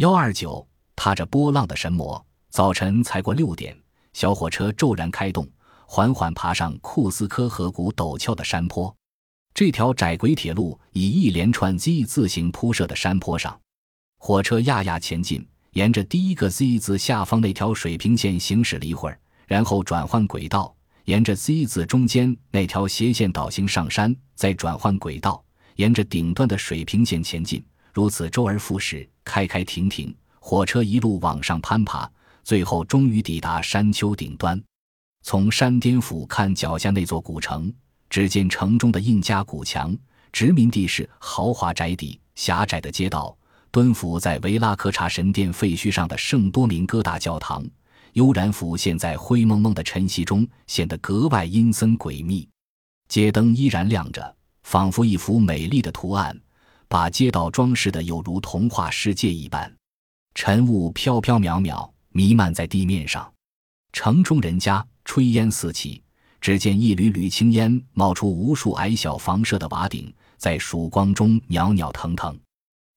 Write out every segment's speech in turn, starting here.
幺二九，踏着波浪的神魔，早晨才过六点，小火车骤然开动，缓缓爬上库斯科河谷陡峭的山坡。这条窄轨铁路以一连串 Z 字形铺设的山坡上，火车压压前进，沿着第一个 Z 字下方那条水平线行驶了一会儿，然后转换轨道，沿着 Z 字中间那条斜线导行上山，再转换轨道，沿着顶端的水平线前进，如此周而复始，开开停停，火车一路往上攀爬，最后终于抵达山丘顶端。从山巅俯瞰脚下那座古城。只见城中的印加古墙、殖民地式豪华宅邸、狭窄的街道、蹲伏在维拉科查神殿废墟上的圣多明戈大教堂，悠然浮现在灰蒙蒙的晨曦中，显得格外阴森诡秘。街灯依然亮着，仿佛一幅美丽的图案，把街道装饰的有如童话世界一般。晨雾飘飘渺渺，弥漫在地面上。城中人家炊烟四起。只见一缕缕青烟冒出无数矮小房舍的瓦顶，在曙光中袅袅腾腾。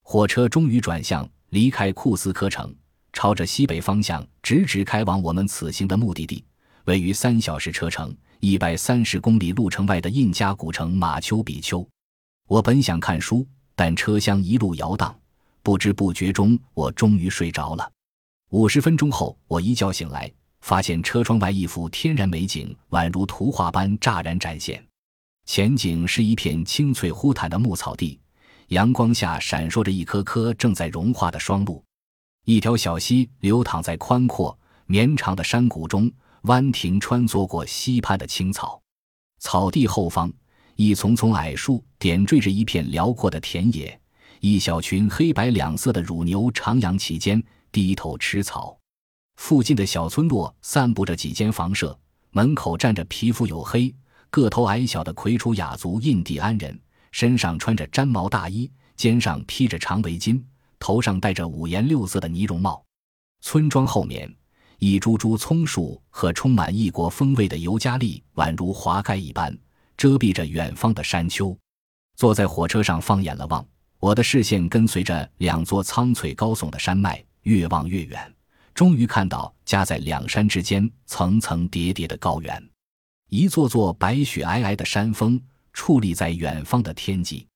火车终于转向，离开库斯科城，朝着西北方向直直开往我们此行的目的地——位于三小时车程、一百三十公里路程外的印加古城马丘比丘。我本想看书，但车厢一路摇荡，不知不觉中我终于睡着了。五十分钟后，我一觉醒来。发现车窗外一幅天然美景，宛如图画般乍然展现。前景是一片青翠忽坦的牧草地，阳光下闪烁着一颗颗正在融化的霜露。一条小溪流淌在宽阔绵长的山谷中，弯亭穿梭过溪畔的青草。草地后方，一丛丛矮树点缀着一片辽阔的田野。一小群黑白两色的乳牛徜徉其间，低头吃草。附近的小村落散布着几间房舍，门口站着皮肤黝黑、个头矮小的魁楚雅族印第安人，身上穿着毡毛大衣，肩上披着长围巾，头上戴着五颜六色的呢绒帽。村庄后面，一株株葱树和充满异国风味的尤加利宛如华盖一般，遮蔽着远方的山丘。坐在火车上，放眼了望，我的视线跟随着两座苍翠高耸的山脉，越望越远。终于看到夹在两山之间、层层叠叠的高原，一座座白雪皑皑的山峰矗立在远方的天际。